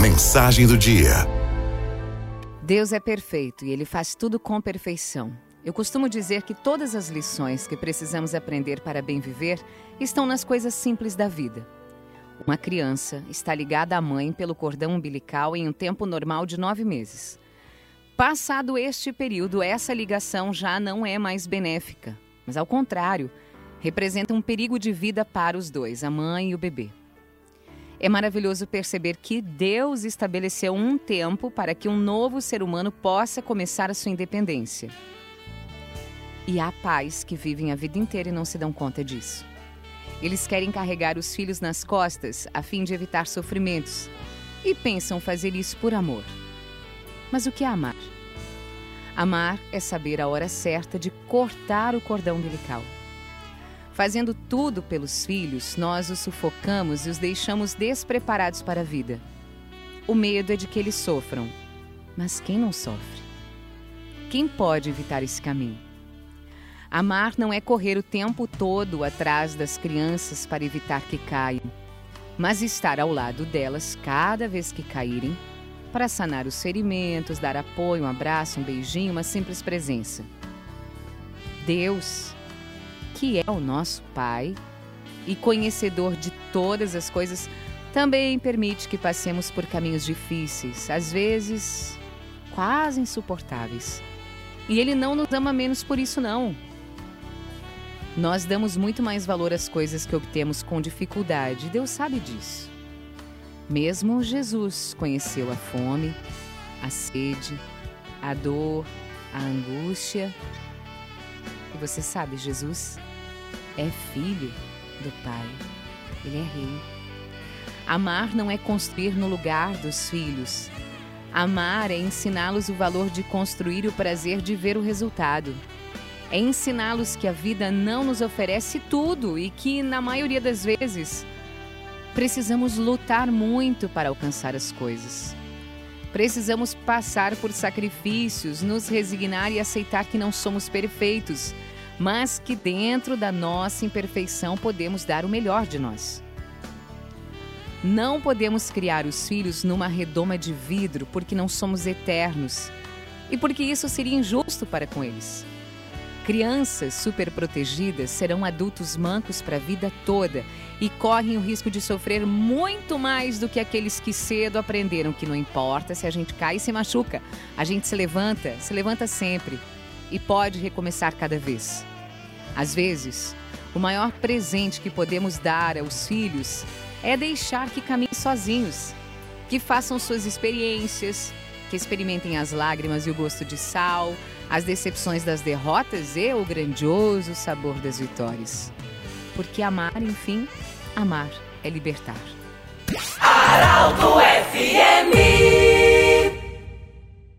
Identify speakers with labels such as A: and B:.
A: Mensagem do dia.
B: Deus é perfeito e ele faz tudo com perfeição. Eu costumo dizer que todas as lições que precisamos aprender para bem viver estão nas coisas simples da vida. Uma criança está ligada à mãe pelo cordão umbilical em um tempo normal de nove meses. Passado este período, essa ligação já não é mais benéfica, mas ao contrário, representa um perigo de vida para os dois, a mãe e o bebê. É maravilhoso perceber que Deus estabeleceu um tempo para que um novo ser humano possa começar a sua independência. E há pais que vivem a vida inteira e não se dão conta disso. Eles querem carregar os filhos nas costas a fim de evitar sofrimentos e pensam fazer isso por amor. Mas o que é amar? Amar é saber a hora certa de cortar o cordão umbilical. Fazendo tudo pelos filhos, nós os sufocamos e os deixamos despreparados para a vida. O medo é de que eles sofram. Mas quem não sofre? Quem pode evitar esse caminho? Amar não é correr o tempo todo atrás das crianças para evitar que caiam, mas estar ao lado delas cada vez que caírem, para sanar os ferimentos, dar apoio, um abraço, um beijinho, uma simples presença. Deus que é o nosso Pai e conhecedor de todas as coisas, também permite que passemos por caminhos difíceis, às vezes quase insuportáveis. E Ele não nos ama menos por isso, não. Nós damos muito mais valor às coisas que obtemos com dificuldade, Deus sabe disso. Mesmo Jesus conheceu a fome, a sede, a dor, a angústia. E você sabe, Jesus é filho do Pai. Ele é rei. Amar não é construir no lugar dos filhos. Amar é ensiná-los o valor de construir e o prazer de ver o resultado. É ensiná-los que a vida não nos oferece tudo e que, na maioria das vezes, precisamos lutar muito para alcançar as coisas. Precisamos passar por sacrifícios, nos resignar e aceitar que não somos perfeitos mas que dentro da nossa imperfeição podemos dar o melhor de nós. Não podemos criar os filhos numa redoma de vidro porque não somos eternos e porque isso seria injusto para com eles. Crianças superprotegidas serão adultos mancos para a vida toda e correm o risco de sofrer muito mais do que aqueles que cedo aprenderam que não importa se a gente cai e se machuca, a gente se levanta, se levanta sempre e pode recomeçar cada vez. Às vezes, o maior presente que podemos dar aos filhos é deixar que caminhem sozinhos, que façam suas experiências, que experimentem as lágrimas e o gosto de sal, as decepções das derrotas e o grandioso sabor das vitórias. Porque amar, enfim, amar é libertar.
C: Araldo FMI